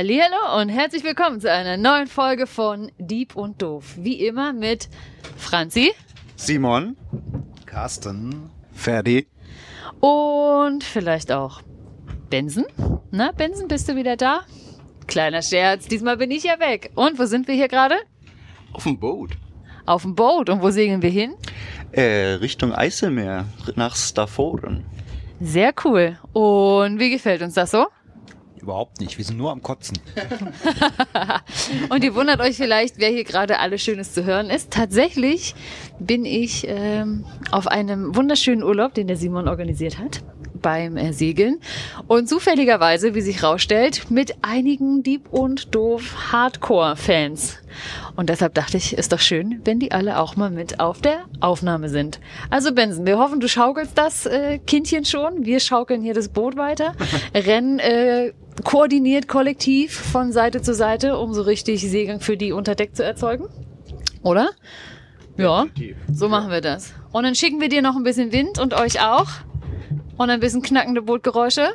Hallihallo und herzlich willkommen zu einer neuen Folge von Dieb und Doof. Wie immer mit Franzi, Simon, Carsten, Ferdi und vielleicht auch Benson. Na, Benson, bist du wieder da? Kleiner Scherz, diesmal bin ich ja weg. Und wo sind wir hier gerade? auf dem Boot. Auf dem Boot. Und wo segeln wir hin? äh, Richtung Eiselmeer, nach Stafforen. Sehr cool. Und wie gefällt uns das so? Überhaupt nicht, wir sind nur am Kotzen. Und ihr wundert euch vielleicht, wer hier gerade alles Schönes zu hören ist. Tatsächlich bin ich ähm, auf einem wunderschönen Urlaub, den der Simon organisiert hat, beim äh, Segeln. Und zufälligerweise, wie sich rausstellt, mit einigen Dieb und Doof Hardcore-Fans. Und deshalb dachte ich, ist doch schön, wenn die alle auch mal mit auf der Aufnahme sind. Also Benson, wir hoffen, du schaukelst das äh, Kindchen schon. Wir schaukeln hier das Boot weiter, rennen äh, koordiniert, kollektiv von Seite zu Seite, um so richtig Seegang für die unter Deck zu erzeugen. Oder? Ja, so machen wir das. Und dann schicken wir dir noch ein bisschen Wind und euch auch. Und ein bisschen knackende Bootgeräusche.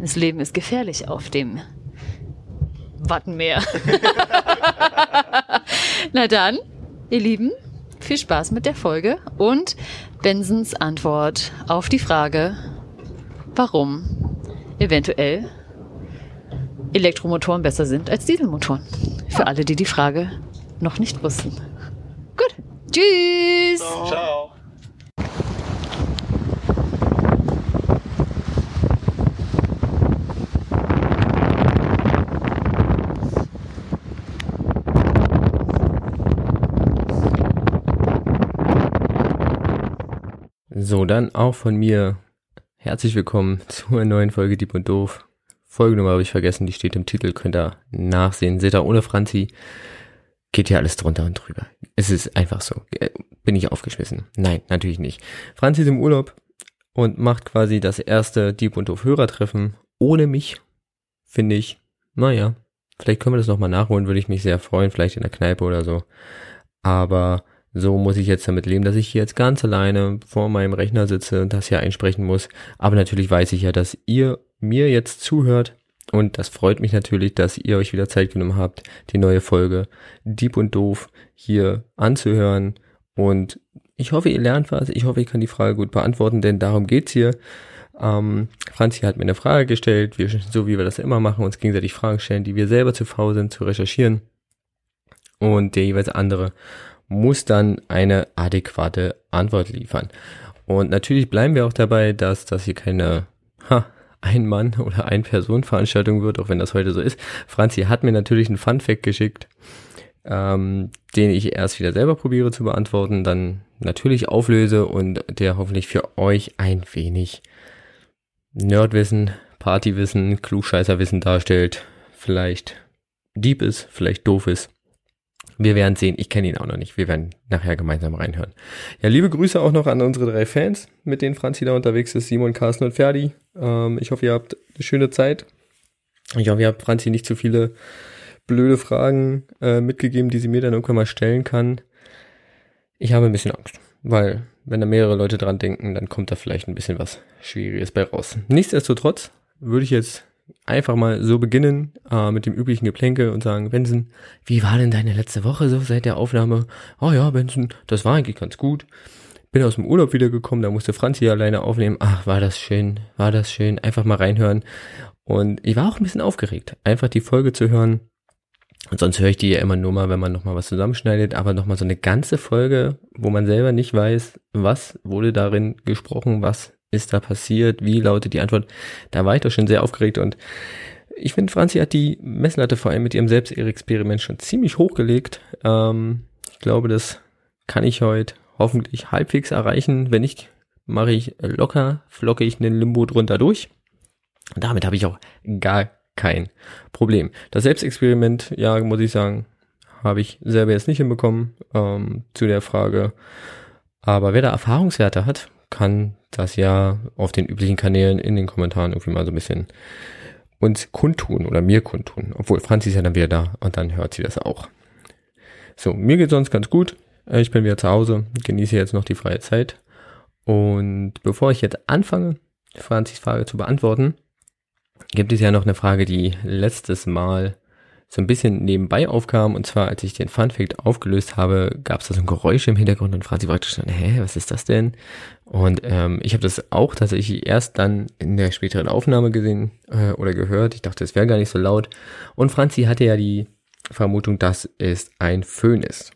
Das Leben ist gefährlich auf dem Wattenmeer. Na dann, ihr Lieben, viel Spaß mit der Folge und Bensons Antwort auf die Frage, warum eventuell Elektromotoren besser sind als Dieselmotoren. Für alle, die die Frage noch nicht wussten. Gut. Tschüss. Ciao. So, dann auch von mir herzlich willkommen zur neuen Folge Dieb und Doof. Folgenummer habe ich vergessen, die steht im Titel, könnt ihr nachsehen. Seht ihr ohne Franzi, geht hier alles drunter und drüber. Es ist einfach so. Äh, Bin ich aufgeschmissen? Nein, natürlich nicht. Franzi ist im Urlaub und macht quasi das erste Dieb und Doof Hörertreffen ohne mich. Finde ich, naja, vielleicht können wir das nochmal nachholen, würde ich mich sehr freuen, vielleicht in der Kneipe oder so. Aber so muss ich jetzt damit leben, dass ich hier jetzt ganz alleine vor meinem Rechner sitze und das hier einsprechen muss. Aber natürlich weiß ich ja, dass ihr mir jetzt zuhört. Und das freut mich natürlich, dass ihr euch wieder Zeit genommen habt, die neue Folge Dieb und Doof hier anzuhören. Und ich hoffe, ihr lernt was. Ich hoffe, ich kann die Frage gut beantworten, denn darum geht's hier. Ähm, Franzi hat mir eine Frage gestellt, wir, so wie wir das immer machen, uns gegenseitig Fragen stellen, die wir selber zu faul sind zu recherchieren. Und der jeweils andere muss dann eine adäquate Antwort liefern. Und natürlich bleiben wir auch dabei, dass das hier keine ha, Ein-Mann- oder Ein-Personen-Veranstaltung wird, auch wenn das heute so ist. Franzi hat mir natürlich einen Fun-Fact geschickt, ähm, den ich erst wieder selber probiere zu beantworten, dann natürlich auflöse und der hoffentlich für euch ein wenig Nerdwissen, Partywissen, Klugscheißerwissen darstellt. Vielleicht deep ist, vielleicht doof ist. Wir werden sehen. Ich kenne ihn auch noch nicht. Wir werden nachher gemeinsam reinhören. Ja, liebe Grüße auch noch an unsere drei Fans, mit denen Franzi da unterwegs ist. Simon, Carsten und Ferdi. Ähm, ich hoffe, ihr habt eine schöne Zeit. Ich hoffe, ihr habt Franzi nicht zu viele blöde Fragen äh, mitgegeben, die sie mir dann irgendwann mal stellen kann. Ich habe ein bisschen Angst, weil wenn da mehrere Leute dran denken, dann kommt da vielleicht ein bisschen was Schwieriges bei raus. Nichtsdestotrotz würde ich jetzt einfach mal so beginnen äh, mit dem üblichen Geplänkel und sagen, Benson, wie war denn deine letzte Woche so seit der Aufnahme? Oh ja, Benson, das war eigentlich ganz gut. Bin aus dem Urlaub wiedergekommen, da musste Franzi alleine aufnehmen. Ach, war das schön, war das schön. Einfach mal reinhören. Und ich war auch ein bisschen aufgeregt, einfach die Folge zu hören. Und sonst höre ich die ja immer nur mal, wenn man nochmal was zusammenschneidet, aber nochmal so eine ganze Folge, wo man selber nicht weiß, was wurde darin gesprochen, was ist da passiert, wie lautet die Antwort. Da war ich doch schon sehr aufgeregt und ich finde, Franzi hat die Messlatte vor allem mit ihrem Selbstexperiment schon ziemlich hochgelegt. Ähm, ich glaube, das kann ich heute hoffentlich halbwegs erreichen. Wenn nicht, mache ich locker, flocke ich einen Limbo drunter durch. Damit habe ich auch gar kein Problem. Das Selbstexperiment, ja, muss ich sagen, habe ich selber jetzt nicht hinbekommen ähm, zu der Frage. Aber wer da Erfahrungswerte hat, kann das ja auf den üblichen Kanälen in den Kommentaren irgendwie mal so ein bisschen uns kundtun oder mir kundtun. Obwohl Franzi ist ja dann wieder da und dann hört sie das auch. So, mir geht sonst ganz gut. Äh, Ich bin wieder zu Hause, genieße jetzt noch die freie Zeit. Und bevor ich jetzt anfange, Franzis Frage zu beantworten, gibt es ja noch eine Frage, die letztes Mal so ein bisschen nebenbei aufkam. Und zwar, als ich den Funfact aufgelöst habe, gab es da so ein Geräusch im Hintergrund und Franzi fragte schon, hä, was ist das denn? Und ähm, ich habe das auch tatsächlich erst dann in der späteren Aufnahme gesehen äh, oder gehört. Ich dachte, es wäre gar nicht so laut. Und Franzi hatte ja die Vermutung, dass es ein Föhn ist.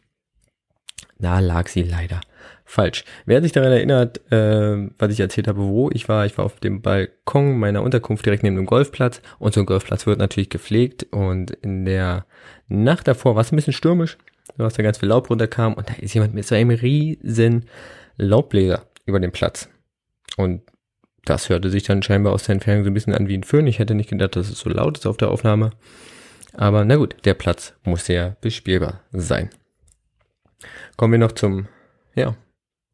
Da lag sie leider falsch. Wer sich daran erinnert, äh, was ich erzählt habe, wo ich war, ich war auf dem Balkon meiner Unterkunft direkt neben dem Golfplatz und so ein Golfplatz wird natürlich gepflegt und in der Nacht davor war es ein bisschen stürmisch, was da ganz viel Laub runterkam und da ist jemand mit so einem riesen Laubbläser über den Platz und das hörte sich dann scheinbar aus der Entfernung so ein bisschen an wie ein Föhn. Ich hätte nicht gedacht, dass es so laut ist auf der Aufnahme. Aber na gut, der Platz muss ja bespielbar sein. Kommen wir noch zum, ja,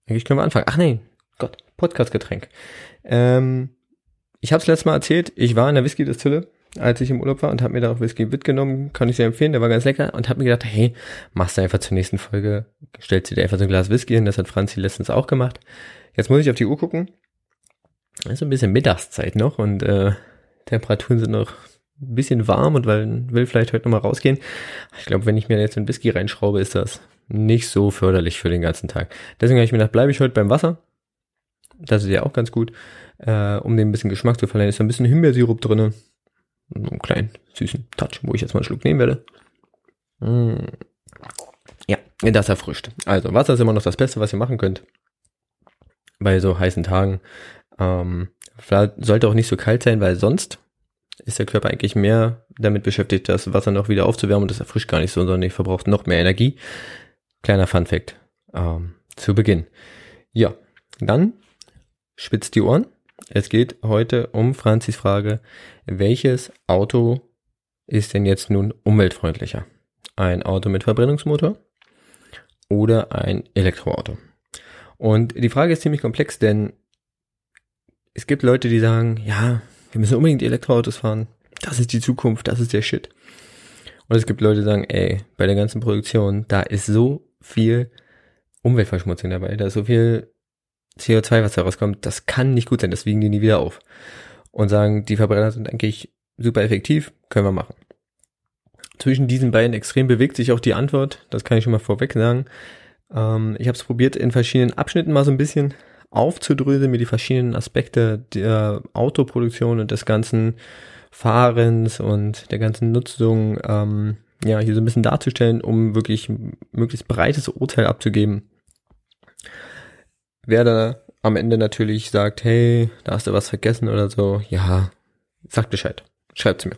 eigentlich können wir anfangen. Ach nee, Gott, Podcastgetränk. Ähm, ich habe es letztes Mal erzählt, ich war in der Whisky-Distille, als ich im Urlaub war und habe mir da auch Whisky mitgenommen, kann ich sehr empfehlen, der war ganz lecker und habe mir gedacht, hey, machst du einfach zur nächsten Folge, stellst dir einfach so ein Glas Whisky hin, das hat Franzi letztens auch gemacht. Jetzt muss ich auf die Uhr gucken. Es ist ein bisschen Mittagszeit noch und äh, Temperaturen sind noch ein bisschen warm und weil, will vielleicht heute nochmal rausgehen. Ich glaube, wenn ich mir jetzt einen Whisky reinschraube, ist das nicht so förderlich für den ganzen Tag. Deswegen habe ich mir gedacht, bleibe ich heute beim Wasser. Das ist ja auch ganz gut, äh, um dem ein bisschen Geschmack zu verleihen. Ist ein bisschen Himbeersirup drinne, einen kleinen süßen Touch, wo ich jetzt mal einen Schluck nehmen werde. Mm. Ja, das erfrischt. Also Wasser ist immer noch das Beste, was ihr machen könnt bei so heißen Tagen. Ähm, sollte auch nicht so kalt sein, weil sonst ist der Körper eigentlich mehr damit beschäftigt, das Wasser noch wieder aufzuwärmen und das erfrischt gar nicht so, sondern ich verbraucht noch mehr Energie. Kleiner Fun Fact ähm, zu Beginn. Ja, dann spitzt die Ohren. Es geht heute um Franzis Frage, welches Auto ist denn jetzt nun umweltfreundlicher? Ein Auto mit Verbrennungsmotor oder ein Elektroauto? Und die Frage ist ziemlich komplex, denn es gibt Leute, die sagen, ja, wir müssen unbedingt Elektroautos fahren. Das ist die Zukunft, das ist der Shit. Und es gibt Leute, die sagen, ey, bei der ganzen Produktion, da ist so viel Umweltverschmutzung dabei, da ist so viel CO2, was da rauskommt, das kann nicht gut sein, das wiegen die nie wieder auf. Und sagen, die Verbrenner sind eigentlich super effektiv, können wir machen. Zwischen diesen beiden Extremen bewegt sich auch die Antwort, das kann ich schon mal vorweg sagen. Ähm, ich habe es probiert, in verschiedenen Abschnitten mal so ein bisschen aufzudröseln, mir die verschiedenen Aspekte der Autoproduktion und des ganzen Fahrens und der ganzen Nutzung ähm, ja hier so ein bisschen darzustellen, um wirklich möglichst breites Urteil abzugeben. Wer da am Ende natürlich sagt, hey, da hast du was vergessen oder so, ja, sagt Bescheid. Schreibt's mir.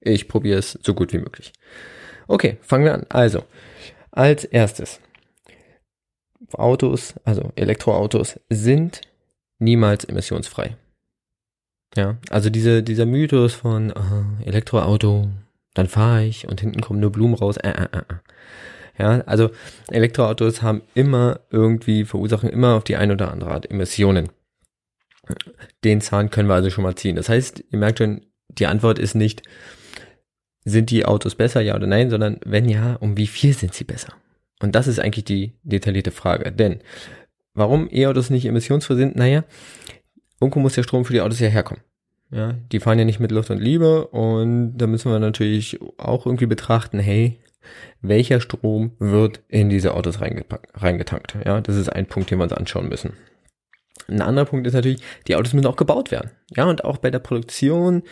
Ich probiere es so gut wie möglich. Okay, fangen wir an. Also, als erstes, Autos, also Elektroautos, sind niemals emissionsfrei. Ja, also diese, dieser Mythos von äh, Elektroauto, dann fahre ich und hinten kommen nur Blumen raus. Äh, äh, äh. äh. Ja, also Elektroautos haben immer irgendwie, verursachen immer auf die eine oder andere Art Emissionen. Den Zahn können wir also schon mal ziehen. Das heißt, ihr merkt schon, die Antwort ist nicht, sind die Autos besser, ja oder nein, sondern wenn ja, um wie viel sind sie besser? Und das ist eigentlich die detaillierte Frage. Denn warum E-Autos nicht emissionsfrei sind? Naja, irgendwo muss der Strom für die Autos ja herkommen. Ja, die fahren ja nicht mit Luft und Liebe und da müssen wir natürlich auch irgendwie betrachten, hey, welcher Strom wird in diese Autos reingetankt? Ja, das ist ein Punkt, den wir uns anschauen müssen. Ein anderer Punkt ist natürlich, die Autos müssen auch gebaut werden. Ja, und auch bei der Produktion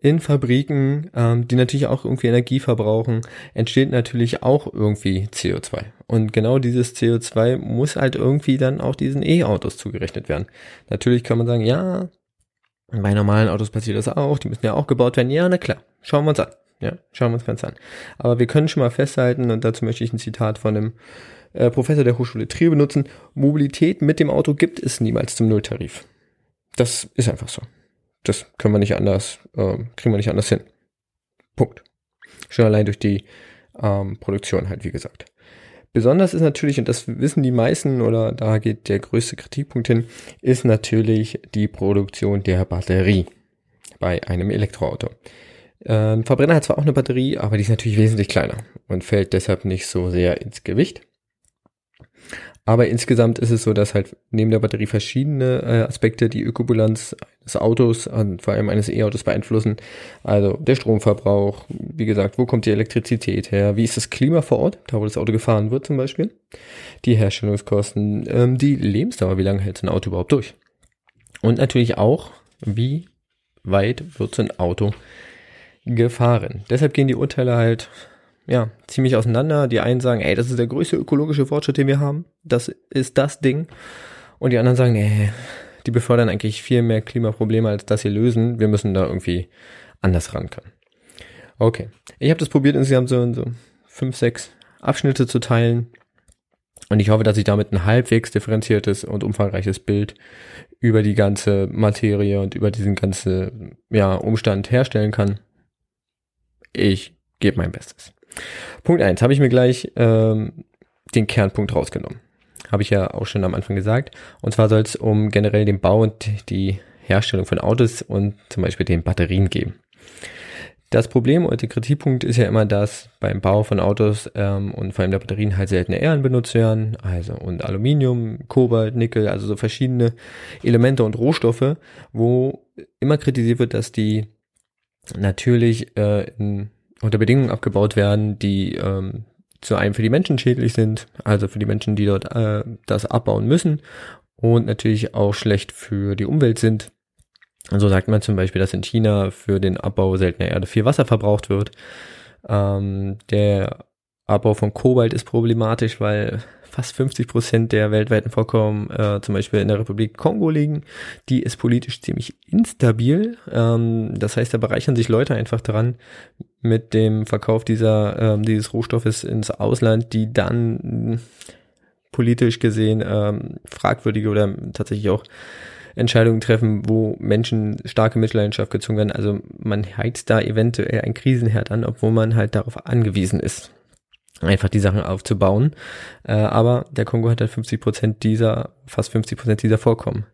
in Fabriken, ähm, die natürlich auch irgendwie Energie verbrauchen, entsteht natürlich auch irgendwie CO2. Und genau dieses CO2 muss halt irgendwie dann auch diesen E-Autos zugerechnet werden. Natürlich kann man sagen, ja, bei normalen Autos passiert das auch, die müssen ja auch gebaut werden. Ja, na klar, schauen wir uns an. Ja, schauen wir uns ganz an. Aber wir können schon mal festhalten, und dazu möchte ich ein Zitat von dem äh, Professor der Hochschule Trier benutzen, Mobilität mit dem Auto gibt es niemals zum Nulltarif. Das ist einfach so das können wir nicht anders, äh, kriegen wir nicht anders hin. Punkt. Schon allein durch die ähm, Produktion halt, wie gesagt. Besonders ist natürlich, und das wissen die meisten, oder da geht der größte Kritikpunkt hin, ist natürlich die Produktion der Batterie bei einem Elektroauto. Ein Verbrenner hat zwar auch eine Batterie, aber die ist natürlich wesentlich kleiner und fällt deshalb nicht so sehr ins Gewicht. Aber insgesamt ist es so, dass halt neben der Batterie verschiedene äh, Aspekte die Ökobilanz eines Autos, und vor allem eines E-Autos beeinflussen. Also der Stromverbrauch, wie gesagt, wo kommt die Elektrizität her, wie ist das Klima vor Ort, da wo das Auto gefahren wird zum Beispiel, die Herstellungskosten, ähm, die Lebensdauer, wie lange hält so ein Auto überhaupt durch. Und natürlich auch, wie weit wird so ein Auto gefahren. Deshalb gehen die Urteile halt ja, ziemlich auseinander. Die einen sagen, ey, das ist der größte ökologische Fortschritt, den wir haben. Das ist das Ding. Und die anderen sagen, nee, die befördern eigentlich viel mehr Klimaprobleme, als dass sie lösen. Wir müssen da irgendwie anders ran können. Okay. Ich habe das probiert, insgesamt so in so fünf, sechs Abschnitte zu teilen. Und ich hoffe, dass ich damit ein halbwegs differenziertes und umfangreiches Bild über die ganze Materie und über diesen ganzen ja, Umstand herstellen kann. Ich gebe mein Bestes. Punkt eins habe ich mir gleich ähm, den Kernpunkt rausgenommen. Habe ich ja auch schon am Anfang gesagt. Und zwar soll es um generell den Bau und die Herstellung von Autos und zum Beispiel den Batterien gehen. Das Problem und der Kritikpunkt ist ja immer, dass beim Bau von Autos ähm, und vor allem der Batterien halt seltene Erden benutzt werden, also und Aluminium, Kobalt, Nickel, also so verschiedene Elemente und Rohstoffe, wo immer kritisiert wird, dass die natürlich äh, in unter Bedingungen abgebaut werden, die ähm, zu einem für die Menschen schädlich sind, also für die Menschen, die dort äh, das abbauen müssen und natürlich auch schlecht für die Umwelt sind. So sagt man zum Beispiel, dass in China für den Abbau seltener Erde viel Wasser verbraucht wird. Ähm, der Abbau von Kobalt ist problematisch, weil fast 50 Prozent der weltweiten Vorkommen äh, zum Beispiel in der Republik Kongo liegen. Die ist politisch ziemlich instabil. Ähm, das heißt, da bereichern sich Leute einfach dran mit dem Verkauf dieser ähm, dieses Rohstoffes ins Ausland, die dann politisch gesehen ähm, fragwürdige oder tatsächlich auch Entscheidungen treffen, wo Menschen starke Mitleidenschaft gezogen werden. Also man heizt da eventuell ein Krisenherd an, obwohl man halt darauf angewiesen ist einfach die Sachen aufzubauen. Äh, aber der Kongo hat halt 50 Prozent dieser, fast 50 Prozent dieser Vorkommen.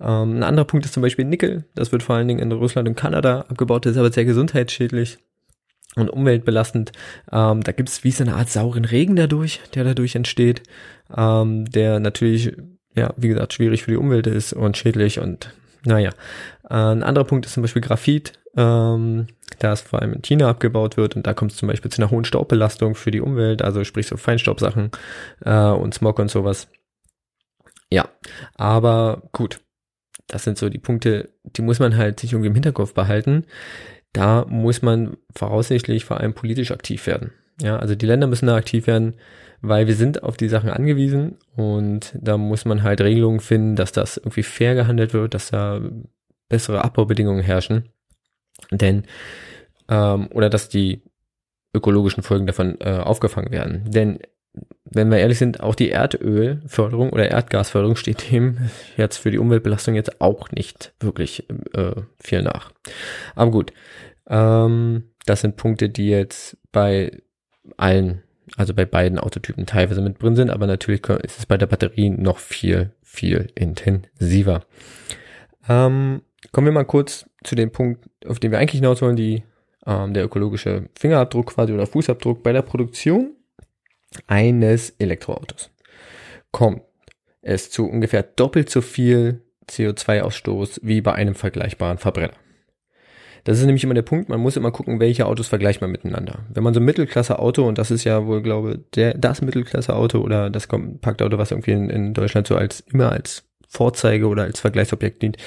Ähm, ein anderer Punkt ist zum Beispiel Nickel. Das wird vor allen Dingen in Russland und Kanada abgebaut, das ist aber sehr gesundheitsschädlich und umweltbelastend. Ähm, da gibt es wie so eine Art sauren Regen dadurch, der dadurch entsteht, ähm, der natürlich, ja, wie gesagt, schwierig für die Umwelt ist und schädlich und naja. Äh, ein anderer Punkt ist zum Beispiel Graphit. Ähm, da es vor allem in China abgebaut wird und da kommt es zum Beispiel zu einer hohen Staubbelastung für die Umwelt, also sprich so Feinstaubsachen äh, und Smog und sowas. Ja, aber gut, das sind so die Punkte, die muss man halt sich irgendwie im Hinterkopf behalten. Da muss man voraussichtlich vor allem politisch aktiv werden. Ja, also die Länder müssen da aktiv werden, weil wir sind auf die Sachen angewiesen und da muss man halt Regelungen finden, dass das irgendwie fair gehandelt wird, dass da bessere Abbaubedingungen herrschen. Denn ähm, oder dass die ökologischen Folgen davon äh, aufgefangen werden. Denn wenn wir ehrlich sind, auch die Erdölförderung oder Erdgasförderung steht dem jetzt für die Umweltbelastung jetzt auch nicht wirklich äh, viel nach. Aber gut, ähm, das sind Punkte, die jetzt bei allen, also bei beiden Autotypen teilweise mit drin sind, aber natürlich ist es bei der Batterie noch viel, viel intensiver. Ähm, kommen wir mal kurz zu dem Punkt, auf den wir eigentlich hinaus wollen, die ähm, der ökologische Fingerabdruck quasi oder Fußabdruck bei der Produktion eines Elektroautos. Kommt es zu ungefähr doppelt so viel CO2-Ausstoß wie bei einem vergleichbaren Verbrenner. Das ist nämlich immer der Punkt, man muss immer gucken, welche Autos vergleicht man miteinander. Wenn man so ein Mittelklasse-Auto, und das ist ja wohl, glaube der, das Mittelklasse-Auto oder das Kompaktauto, was irgendwie in, in Deutschland so als immer als Vorzeige oder als Vergleichsobjekt dient,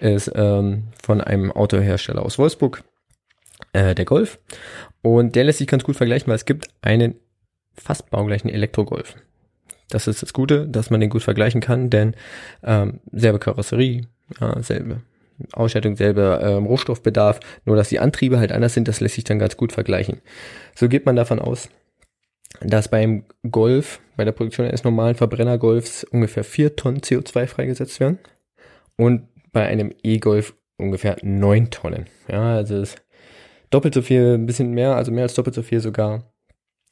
ist ähm, von einem Autohersteller aus Wolfsburg äh, der Golf. Und der lässt sich ganz gut vergleichen, weil es gibt einen fast baugleichen Elektro-Golf. Das ist das Gute, dass man den gut vergleichen kann, denn ähm, selbe Karosserie, ja, selbe Ausstattung, selber ähm, Rohstoffbedarf, nur dass die Antriebe halt anders sind, das lässt sich dann ganz gut vergleichen. So geht man davon aus, dass beim Golf, bei der Produktion eines normalen Verbrennergolfs ungefähr vier Tonnen CO2 freigesetzt werden und bei einem E-Golf ungefähr neun Tonnen. Ja, also es doppelt so viel, ein bisschen mehr, also mehr als doppelt so viel sogar.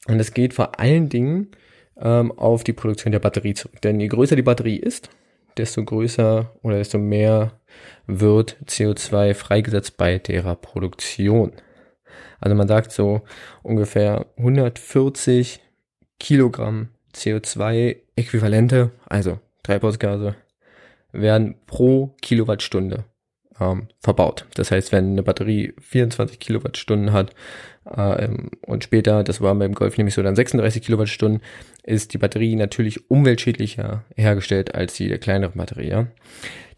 Und es geht vor allen Dingen ähm, auf die Produktion der Batterie zurück. Denn je größer die Batterie ist, desto größer oder desto mehr wird CO2 freigesetzt bei derer Produktion. Also man sagt so ungefähr 140 Kilogramm CO2 Äquivalente, also Treibhausgase, werden pro Kilowattstunde ähm, verbaut. Das heißt, wenn eine Batterie 24 Kilowattstunden hat äh, und später, das war beim Golf nämlich so dann 36 Kilowattstunden, ist die Batterie natürlich umweltschädlicher hergestellt als die der kleineren Batterie. Ja?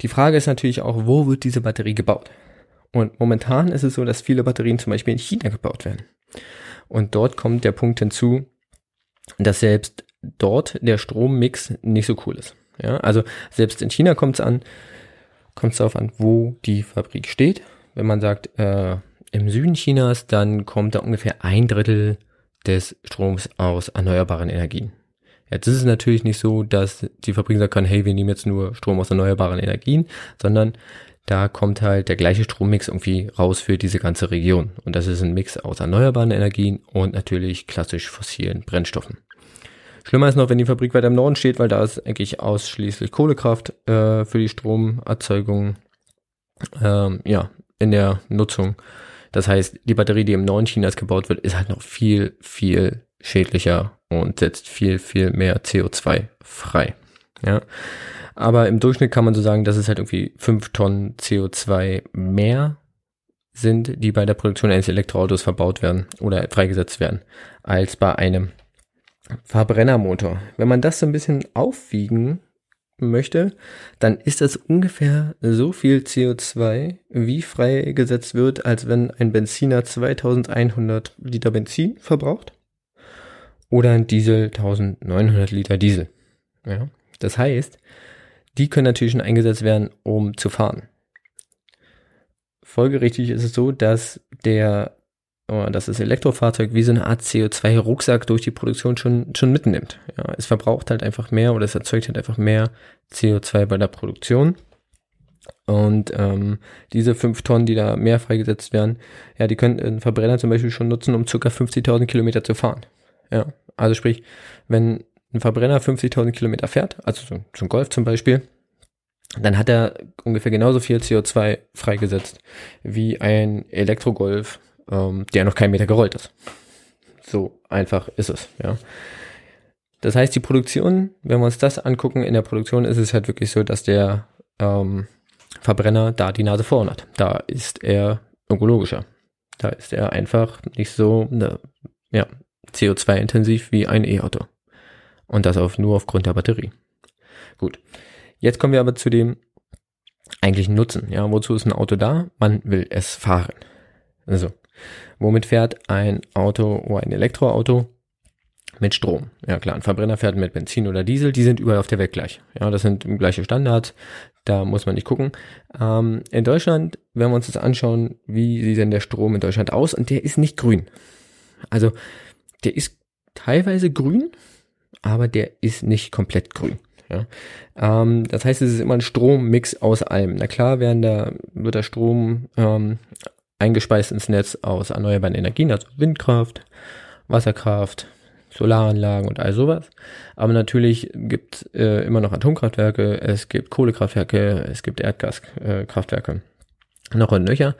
Die Frage ist natürlich auch, wo wird diese Batterie gebaut? Und momentan ist es so, dass viele Batterien zum Beispiel in China gebaut werden. Und dort kommt der Punkt hinzu, dass selbst dort der Strommix nicht so cool ist. Ja, also selbst in China kommt es an, kommt es darauf an, wo die Fabrik steht. Wenn man sagt, äh, im Süden Chinas, dann kommt da ungefähr ein Drittel des Stroms aus erneuerbaren Energien. Jetzt ist es natürlich nicht so, dass die Fabrik sagen kann, hey, wir nehmen jetzt nur Strom aus erneuerbaren Energien, sondern da kommt halt der gleiche Strommix irgendwie raus für diese ganze Region. Und das ist ein Mix aus erneuerbaren Energien und natürlich klassisch fossilen Brennstoffen. Schlimmer ist noch, wenn die Fabrik weiter im Norden steht, weil da ist eigentlich ausschließlich Kohlekraft äh, für die Stromerzeugung ähm, ja, in der Nutzung. Das heißt, die Batterie, die im Norden Chinas gebaut wird, ist halt noch viel, viel schädlicher und setzt viel, viel mehr CO2 frei. Ja. Aber im Durchschnitt kann man so sagen, dass es halt irgendwie fünf Tonnen CO2 mehr sind, die bei der Produktion eines Elektroautos verbaut werden oder freigesetzt werden, als bei einem Verbrennermotor. Wenn man das so ein bisschen aufwiegen möchte, dann ist das ungefähr so viel CO2, wie freigesetzt wird, als wenn ein Benziner 2100 Liter Benzin verbraucht oder ein Diesel 1900 Liter Diesel. Ja, das heißt, die können natürlich schon eingesetzt werden, um zu fahren. Folgerichtig ist es so, dass der Oh, dass das Elektrofahrzeug wie so eine Art CO2-Rucksack durch die Produktion schon, schon mitnimmt. Ja, es verbraucht halt einfach mehr oder es erzeugt halt einfach mehr CO2 bei der Produktion. Und ähm, diese fünf Tonnen, die da mehr freigesetzt werden, ja, die können ein Verbrenner zum Beispiel schon nutzen, um circa 50.000 Kilometer zu fahren. Ja, also sprich, wenn ein Verbrenner 50.000 Kilometer fährt, also so, zum Golf zum Beispiel, dann hat er ungefähr genauso viel CO2 freigesetzt wie ein Elektrogolf ähm, der noch keinen Meter gerollt ist. So einfach ist es, ja. Das heißt, die Produktion, wenn wir uns das angucken, in der Produktion ist es halt wirklich so, dass der ähm, Verbrenner da die Nase vorn hat. Da ist er ökologischer. Da ist er einfach nicht so ne, ja, CO2-intensiv wie ein E-Auto. Und das auf, nur aufgrund der Batterie. Gut. Jetzt kommen wir aber zu dem eigentlichen Nutzen. Ja, wozu ist ein Auto da? Man will es fahren. Also, Womit fährt ein Auto oder ein Elektroauto? Mit Strom. Ja klar, ein Verbrenner fährt mit Benzin oder Diesel, die sind überall auf der Welt gleich. Ja, das sind gleiche Standards, da muss man nicht gucken. Ähm, in Deutschland, wenn wir uns das anschauen, wie sieht denn der Strom in Deutschland aus? Und der ist nicht grün. Also, der ist teilweise grün, aber der ist nicht komplett grün. Ja. Ähm, das heißt, es ist immer ein Strommix aus allem. Na klar werden da, wird der Strom ähm, eingespeist ins Netz aus erneuerbaren Energien, also Windkraft, Wasserkraft, Solaranlagen und all sowas. Aber natürlich gibt es äh, immer noch Atomkraftwerke, es gibt Kohlekraftwerke, es gibt Erdgaskraftwerke. Äh, noch und nöcher.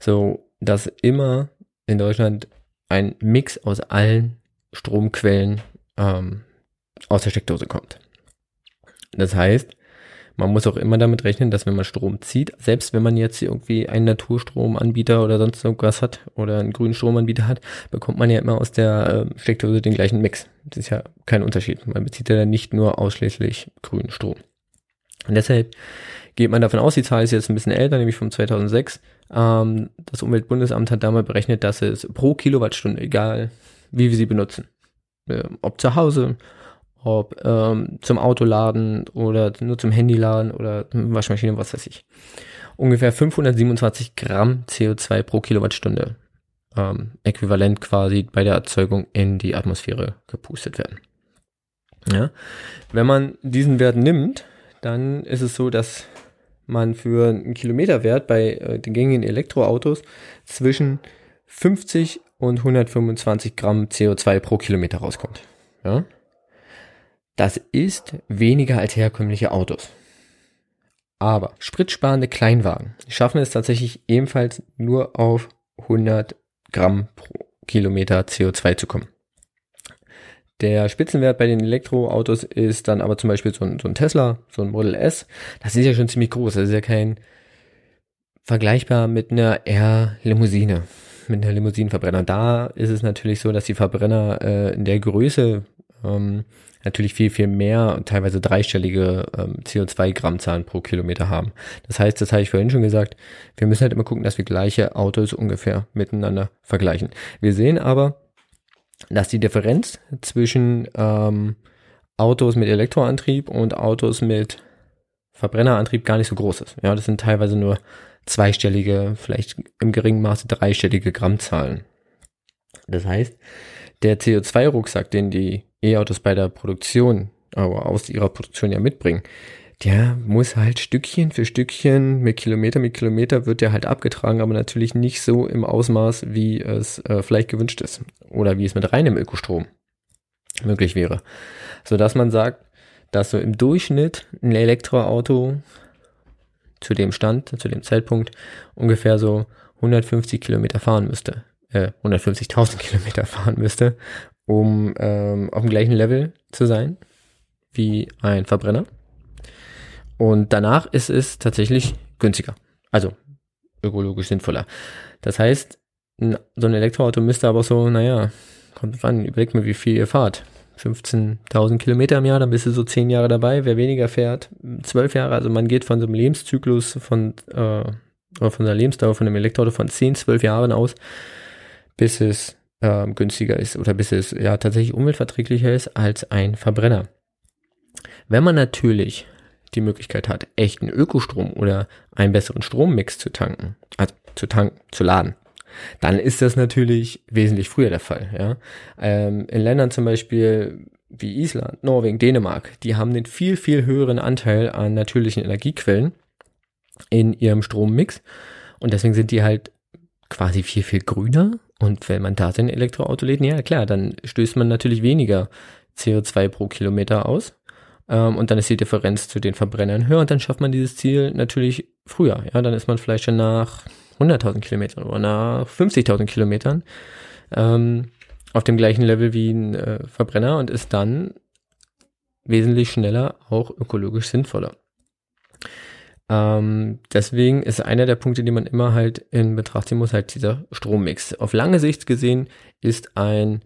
So, dass immer in Deutschland ein Mix aus allen Stromquellen ähm, aus der Steckdose kommt. Das heißt, man muss auch immer damit rechnen, dass wenn man Strom zieht, selbst wenn man jetzt irgendwie einen Naturstromanbieter oder sonst irgendwas hat oder einen grünen Stromanbieter hat, bekommt man ja immer aus der äh, Steckdose den gleichen Mix. Das ist ja kein Unterschied. Man bezieht ja dann nicht nur ausschließlich grünen Strom. Und deshalb geht man davon aus, die Zahl ist jetzt ein bisschen älter, nämlich von 2006. Ähm, das Umweltbundesamt hat damals berechnet, dass es pro Kilowattstunde, egal wie wir sie benutzen, äh, ob zu Hause, ob ähm, zum Autoladen oder nur zum Handyladen oder Waschmaschine, was weiß ich. Ungefähr 527 Gramm CO2 pro Kilowattstunde ähm, äquivalent quasi bei der Erzeugung in die Atmosphäre gepustet werden. Ja. Wenn man diesen Wert nimmt, dann ist es so, dass man für einen Kilometerwert bei äh, den gängigen Elektroautos zwischen 50 und 125 Gramm CO2 pro Kilometer rauskommt. Ja? Das ist weniger als herkömmliche Autos. Aber spritsparende Kleinwagen schaffen es tatsächlich ebenfalls nur auf 100 Gramm pro Kilometer CO2 zu kommen. Der Spitzenwert bei den Elektroautos ist dann aber zum Beispiel so ein, so ein Tesla, so ein Model S. Das ist ja schon ziemlich groß. Das ist ja kein vergleichbar mit einer R-Limousine, mit einer Limousinenverbrenner. Da ist es natürlich so, dass die Verbrenner äh, in der Größe ähm, natürlich viel, viel mehr, teilweise dreistellige ähm, CO2-Grammzahlen pro Kilometer haben. Das heißt, das habe ich vorhin schon gesagt, wir müssen halt immer gucken, dass wir gleiche Autos ungefähr miteinander vergleichen. Wir sehen aber, dass die Differenz zwischen ähm, Autos mit Elektroantrieb und Autos mit Verbrennerantrieb gar nicht so groß ist. Ja, das sind teilweise nur zweistellige, vielleicht im geringen Maße dreistellige Grammzahlen. Das heißt, der CO2-Rucksack, den die E-Autos bei der Produktion, aber aus ihrer Produktion ja mitbringen, der muss halt Stückchen für Stückchen, mit Kilometer mit Kilometer wird der halt abgetragen, aber natürlich nicht so im Ausmaß, wie es äh, vielleicht gewünscht ist oder wie es mit reinem Ökostrom möglich wäre. So dass man sagt, dass so im Durchschnitt ein Elektroauto zu dem Stand, zu dem Zeitpunkt ungefähr so 150 Kilometer fahren müsste, äh, 150.000 Kilometer fahren müsste, um ähm, auf dem gleichen Level zu sein wie ein Verbrenner. Und danach ist es tatsächlich günstiger. Also ökologisch sinnvoller. Das heißt, so ein Elektroauto müsste aber so, naja, kommt an, überlegt mal, wie viel ihr fahrt. 15.000 Kilometer im Jahr, dann bist du so 10 Jahre dabei. Wer weniger fährt, 12 Jahre. Also man geht von so einem Lebenszyklus von, äh, oder von der Lebensdauer von einem Elektroauto von 10, 12 Jahren aus, bis es äh, günstiger ist oder bis es ja tatsächlich umweltverträglicher ist als ein Verbrenner. Wenn man natürlich die Möglichkeit hat, echten Ökostrom oder einen besseren Strommix zu tanken, also zu tanken, zu laden, dann ist das natürlich wesentlich früher der Fall. Ja? Ähm, in Ländern zum Beispiel wie Island, Norwegen, Dänemark, die haben den viel, viel höheren Anteil an natürlichen Energiequellen in ihrem Strommix und deswegen sind die halt quasi viel, viel grüner und wenn man da sein Elektroauto lädt, ja klar, dann stößt man natürlich weniger CO2 pro Kilometer aus ähm, und dann ist die Differenz zu den Verbrennern höher und dann schafft man dieses Ziel natürlich früher. Ja, dann ist man vielleicht schon nach 100.000 Kilometern oder nach 50.000 Kilometern ähm, auf dem gleichen Level wie ein äh, Verbrenner und ist dann wesentlich schneller auch ökologisch sinnvoller. Ähm, deswegen ist einer der Punkte, die man immer halt in Betracht ziehen muss, halt dieser Strommix. Auf lange Sicht gesehen ist ein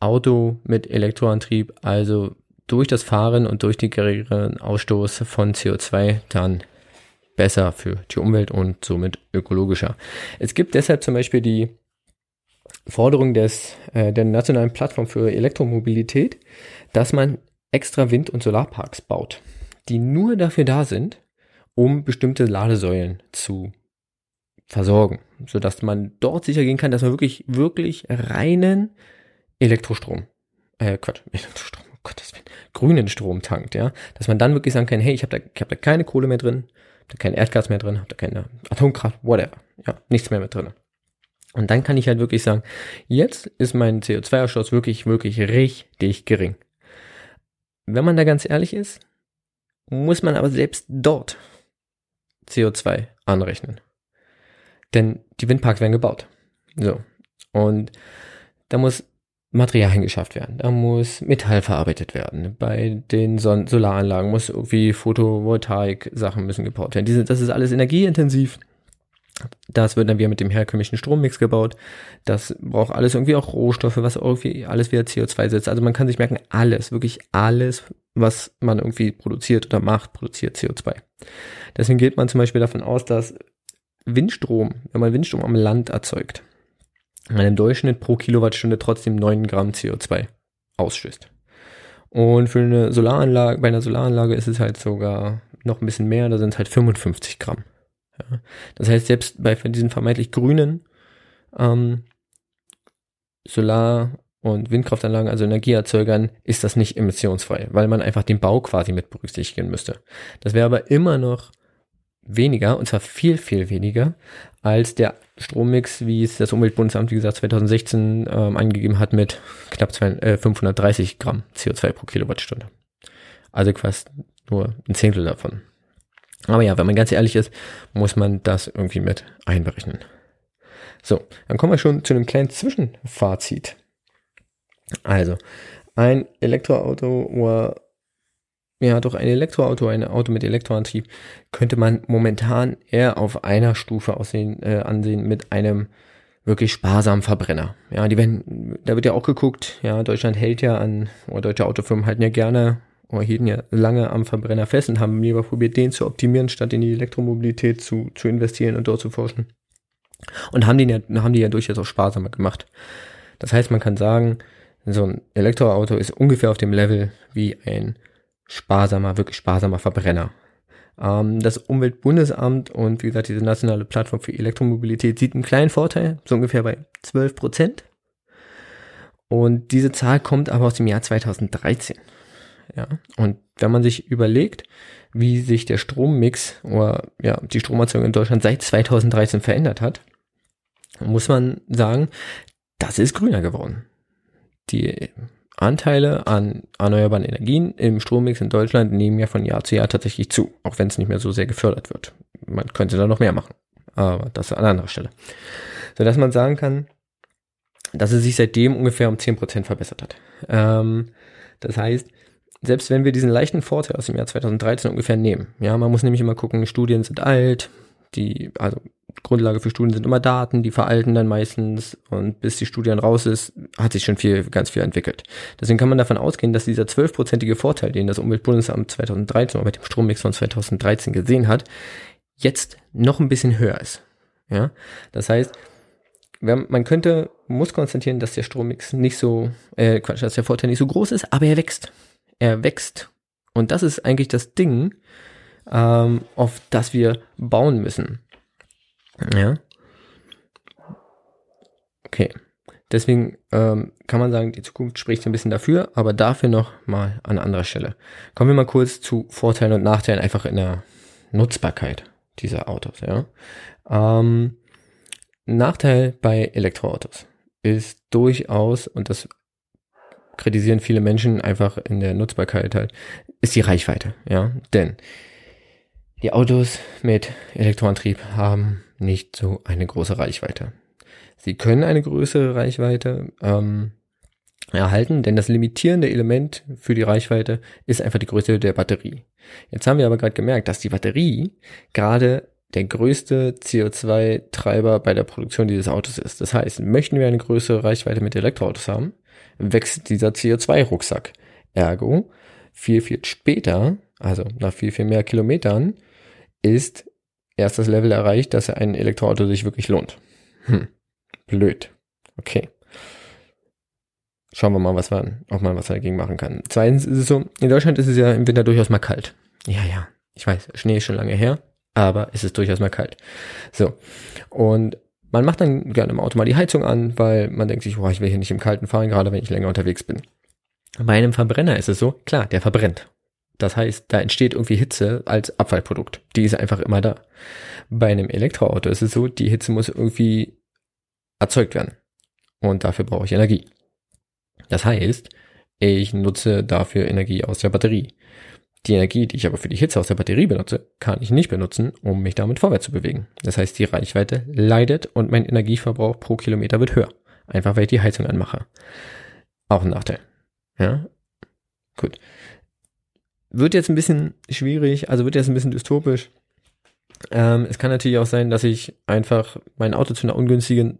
Auto mit Elektroantrieb also durch das Fahren und durch den geringeren Ausstoß von CO2 dann besser für die Umwelt und somit ökologischer. Es gibt deshalb zum Beispiel die Forderung des, äh, der nationalen Plattform für Elektromobilität, dass man extra Wind- und Solarparks baut, die nur dafür da sind, um bestimmte Ladesäulen zu versorgen, sodass man dort sicher gehen kann, dass man wirklich, wirklich reinen Elektrostrom, äh, Quatsch, Elektrostrom, oh Gottes Willen, grünen Strom tankt, ja, dass man dann wirklich sagen kann, hey, ich habe da, ich hab da keine Kohle mehr drin, hab da kein Erdgas mehr drin, hab da keine Atomkraft, whatever, ja, nichts mehr mit drin. Und dann kann ich halt wirklich sagen, jetzt ist mein CO2-Ausstoß wirklich, wirklich richtig gering. Wenn man da ganz ehrlich ist, muss man aber selbst dort CO2 anrechnen. Denn die Windparks werden gebaut. So. Und da muss Material geschafft werden. Da muss Metall verarbeitet werden. Bei den Son Solaranlagen muss irgendwie Photovoltaik-Sachen müssen gebaut werden. Diese, das ist alles energieintensiv. Das wird dann wieder mit dem herkömmlichen Strommix gebaut. Das braucht alles irgendwie auch Rohstoffe, was irgendwie alles wieder CO2 setzt. Also man kann sich merken, alles, wirklich alles, was man irgendwie produziert oder macht, produziert CO2. Deswegen geht man zum Beispiel davon aus, dass Windstrom, wenn man Windstrom am Land erzeugt, man im Durchschnitt pro Kilowattstunde trotzdem 9 Gramm CO2 ausstößt. Und für eine Solaranlage, bei einer Solaranlage ist es halt sogar noch ein bisschen mehr, da sind es halt 55 Gramm. Ja. Das heißt, selbst bei diesen vermeintlich grünen ähm, Solar- und Windkraftanlagen, also Energieerzeugern, ist das nicht emissionsfrei, weil man einfach den Bau quasi mit berücksichtigen müsste. Das wäre aber immer noch weniger, und zwar viel, viel weniger, als der Strommix, wie es das Umweltbundesamt, wie gesagt, 2016 ähm, angegeben hat, mit knapp zwei, äh, 530 Gramm CO2 pro Kilowattstunde. Also quasi nur ein Zehntel davon. Aber ja, wenn man ganz ehrlich ist, muss man das irgendwie mit einberechnen. So, dann kommen wir schon zu einem kleinen Zwischenfazit. Also, ein Elektroauto oder ja, doch ein Elektroauto, ein Auto mit Elektroantrieb, könnte man momentan eher auf einer Stufe aussehen, äh, ansehen mit einem wirklich sparsamen Verbrenner. Ja, die werden, da wird ja auch geguckt, ja, Deutschland hält ja an, oder deutsche Autofirmen halten ja gerne oder hielten ja lange am Verbrenner fest und haben lieber probiert, den zu optimieren, statt in die Elektromobilität zu, zu investieren und dort zu forschen. Und haben den ja, haben die ja durchaus auch sparsamer gemacht. Das heißt, man kann sagen, so ein Elektroauto ist ungefähr auf dem Level wie ein sparsamer, wirklich sparsamer Verbrenner. Ähm, das Umweltbundesamt und wie gesagt diese nationale Plattform für Elektromobilität sieht einen kleinen Vorteil, so ungefähr bei 12 Prozent. Und diese Zahl kommt aber aus dem Jahr 2013. Ja, und wenn man sich überlegt, wie sich der Strommix oder ja, die Stromerzeugung in Deutschland seit 2013 verändert hat, muss man sagen, das ist grüner geworden. Die Anteile an erneuerbaren Energien im Strommix in Deutschland nehmen ja von Jahr zu Jahr tatsächlich zu, auch wenn es nicht mehr so sehr gefördert wird. Man könnte da noch mehr machen, aber das an anderer Stelle. So dass man sagen kann, dass es sich seitdem ungefähr um 10% verbessert hat. Ähm, das heißt, selbst wenn wir diesen leichten Vorteil aus dem Jahr 2013 ungefähr nehmen, ja, man muss nämlich immer gucken, Studien sind alt, die, also Grundlage für Studien sind immer Daten, die veralten dann meistens und bis die Studie dann raus ist, hat sich schon viel, ganz viel entwickelt. Deswegen kann man davon ausgehen, dass dieser zwölfprozentige Vorteil, den das Umweltbundesamt 2013 oder mit dem Strommix von 2013 gesehen hat, jetzt noch ein bisschen höher ist. Ja, das heißt, man könnte, muss konstatieren, dass der Strommix nicht so, äh, Quatsch, dass der Vorteil nicht so groß ist, aber er wächst. Er wächst. Und das ist eigentlich das Ding, ähm, auf das wir bauen müssen. Ja. Okay. Deswegen ähm, kann man sagen, die Zukunft spricht ein bisschen dafür, aber dafür noch mal an anderer Stelle. Kommen wir mal kurz zu Vorteilen und Nachteilen einfach in der Nutzbarkeit dieser Autos. Ja. Ähm, Nachteil bei Elektroautos ist durchaus, und das kritisieren viele Menschen einfach in der Nutzbarkeit halt, ist die Reichweite. Ja, denn die Autos mit Elektroantrieb haben nicht so eine große Reichweite. Sie können eine größere Reichweite ähm, erhalten, denn das limitierende Element für die Reichweite ist einfach die Größe der Batterie. Jetzt haben wir aber gerade gemerkt, dass die Batterie gerade der größte CO2-Treiber bei der Produktion dieses Autos ist. Das heißt, möchten wir eine größere Reichweite mit Elektroautos haben, wächst dieser CO2-Rucksack. Ergo, viel, viel später, also nach viel, viel mehr Kilometern, ist erst das Level erreicht, dass ein Elektroauto sich wirklich lohnt. Hm, blöd. Okay. Schauen wir mal, was man, ob man was dagegen machen kann. Zweitens ist es so, in Deutschland ist es ja im Winter durchaus mal kalt. Ja, ja, ich weiß, Schnee ist schon lange her, aber es ist durchaus mal kalt. So. Und man macht dann gerne im Auto mal die Heizung an, weil man denkt sich, boah, ich will hier nicht im Kalten fahren, gerade wenn ich länger unterwegs bin. Bei einem Verbrenner ist es so, klar, der verbrennt. Das heißt, da entsteht irgendwie Hitze als Abfallprodukt. Die ist einfach immer da. Bei einem Elektroauto ist es so, die Hitze muss irgendwie erzeugt werden. Und dafür brauche ich Energie. Das heißt, ich nutze dafür Energie aus der Batterie. Die Energie, die ich aber für die Hitze aus der Batterie benutze, kann ich nicht benutzen, um mich damit vorwärts zu bewegen. Das heißt, die Reichweite leidet und mein Energieverbrauch pro Kilometer wird höher. Einfach weil ich die Heizung anmache. Auch ein Nachteil. Ja? Gut. Wird jetzt ein bisschen schwierig, also wird jetzt ein bisschen dystopisch. Ähm, es kann natürlich auch sein, dass ich einfach mein Auto zu einer ungünstigen,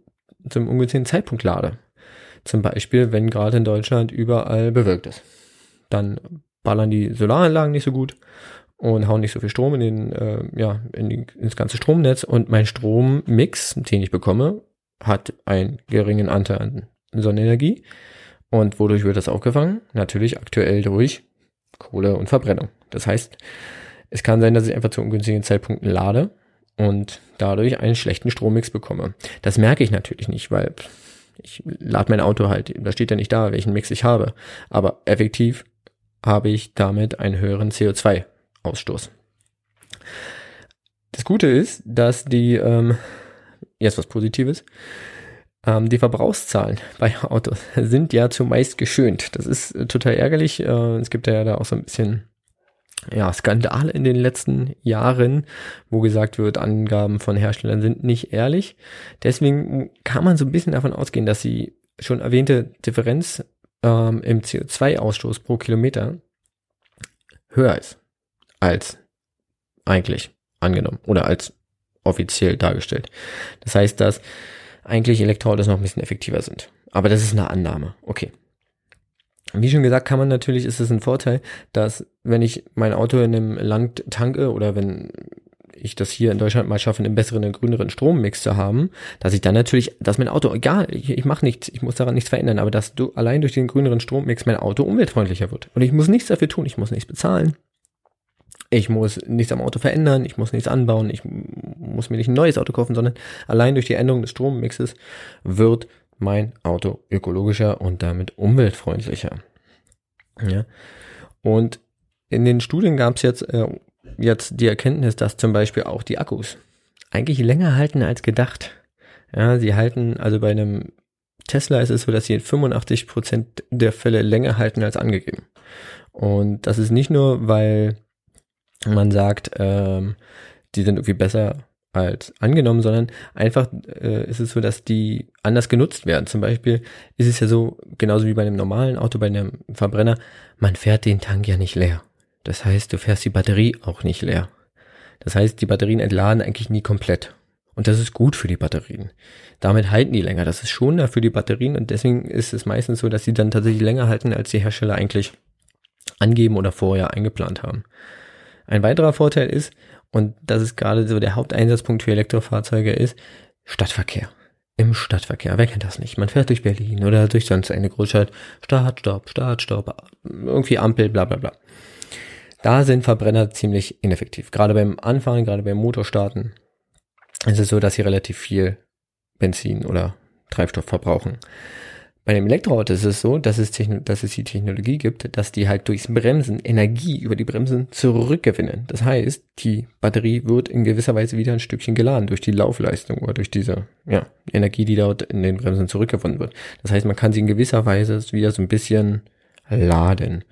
zum ungünstigen Zeitpunkt lade. Zum Beispiel, wenn gerade in Deutschland überall bewölkt ist. Dann ballern die Solaranlagen nicht so gut und hauen nicht so viel Strom in den, äh, ja, in die, ins ganze Stromnetz und mein Strommix, den ich bekomme, hat einen geringen Anteil an Sonnenenergie. Und wodurch wird das aufgefangen? Natürlich aktuell durch Kohle und Verbrennung. Das heißt, es kann sein, dass ich einfach zu ungünstigen Zeitpunkten lade und dadurch einen schlechten Strommix bekomme. Das merke ich natürlich nicht, weil ich lade mein Auto halt, da steht ja nicht da, welchen Mix ich habe. Aber effektiv habe ich damit einen höheren CO2-Ausstoß. Das Gute ist, dass die, ähm, jetzt was Positives, ähm, die Verbrauchszahlen bei Autos sind ja zumeist geschönt. Das ist äh, total ärgerlich. Äh, es gibt ja da auch so ein bisschen ja, Skandale in den letzten Jahren, wo gesagt wird, Angaben von Herstellern sind nicht ehrlich. Deswegen kann man so ein bisschen davon ausgehen, dass die schon erwähnte Differenz ähm, im CO2-Ausstoß pro Kilometer höher ist als eigentlich angenommen oder als offiziell dargestellt. Das heißt, dass eigentlich Elektroautos noch ein bisschen effektiver sind. Aber das ist eine Annahme. Okay. Wie schon gesagt, kann man natürlich, ist es ein Vorteil, dass wenn ich mein Auto in einem Land tanke oder wenn ich das hier in Deutschland mal schaffe, einen besseren, einen grüneren Strommix zu haben, dass ich dann natürlich, dass mein Auto, egal, ich, ich mache nichts, ich muss daran nichts verändern, aber dass du allein durch den grüneren Strommix mein Auto umweltfreundlicher wird. Und ich muss nichts dafür tun, ich muss nichts bezahlen. Ich muss nichts am Auto verändern, ich muss nichts anbauen, ich muss mir nicht ein neues Auto kaufen, sondern allein durch die Änderung des Strommixes wird mein Auto ökologischer und damit umweltfreundlicher. Ja. Und in den Studien gab es jetzt, äh, jetzt die Erkenntnis, dass zum Beispiel auch die Akkus eigentlich länger halten als gedacht. Ja, sie halten, also bei einem Tesla ist es so, dass sie in 85 Prozent der Fälle länger halten als angegeben. Und das ist nicht nur, weil man sagt, ähm, die sind irgendwie besser als angenommen, sondern einfach äh, ist es so, dass die anders genutzt werden. Zum Beispiel ist es ja so, genauso wie bei einem normalen Auto, bei einem Verbrenner, man fährt den Tank ja nicht leer. Das heißt, du fährst die Batterie auch nicht leer. Das heißt, die Batterien entladen eigentlich nie komplett. Und das ist gut für die Batterien. Damit halten die länger. Das ist schonender für die Batterien und deswegen ist es meistens so, dass sie dann tatsächlich länger halten, als die Hersteller eigentlich angeben oder vorher eingeplant haben. Ein weiterer Vorteil ist, und das ist gerade so der Haupteinsatzpunkt für Elektrofahrzeuge ist, Stadtverkehr. Im Stadtverkehr. Wer kennt das nicht? Man fährt durch Berlin oder durch sonst eine Großstadt. Start, Stopp, Start, Stopp, irgendwie Ampel, bla bla bla. Da sind Verbrenner ziemlich ineffektiv. Gerade beim Anfahren, gerade beim Motorstarten ist es so, dass sie relativ viel Benzin oder Treibstoff verbrauchen. Bei dem Elektroauto ist es so, dass es, dass es die Technologie gibt, dass die halt durchs Bremsen Energie über die Bremsen zurückgewinnen. Das heißt, die Batterie wird in gewisser Weise wieder ein Stückchen geladen durch die Laufleistung oder durch diese ja, Energie, die dort in den Bremsen zurückgewonnen wird. Das heißt, man kann sie in gewisser Weise wieder so ein bisschen laden.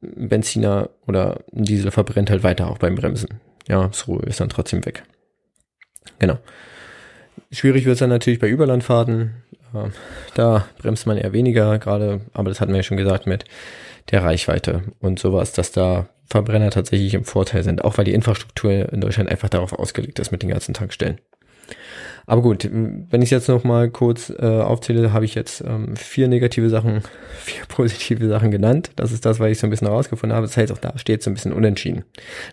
Benziner oder Diesel verbrennt halt weiter auch beim Bremsen. Ja, so ist dann trotzdem weg. Genau. Schwierig wird es dann natürlich bei Überlandfahrten. Da bremst man eher weniger, gerade, aber das hatten wir ja schon gesagt, mit der Reichweite und sowas, dass da Verbrenner tatsächlich im Vorteil sind, auch weil die Infrastruktur in Deutschland einfach darauf ausgelegt ist mit den ganzen Tankstellen. Aber gut, wenn ich jetzt noch mal kurz äh, aufzähle, habe ich jetzt ähm, vier negative Sachen, vier positive Sachen genannt. Das ist das, was ich so ein bisschen herausgefunden habe. Das heißt, auch da steht so ein bisschen unentschieden.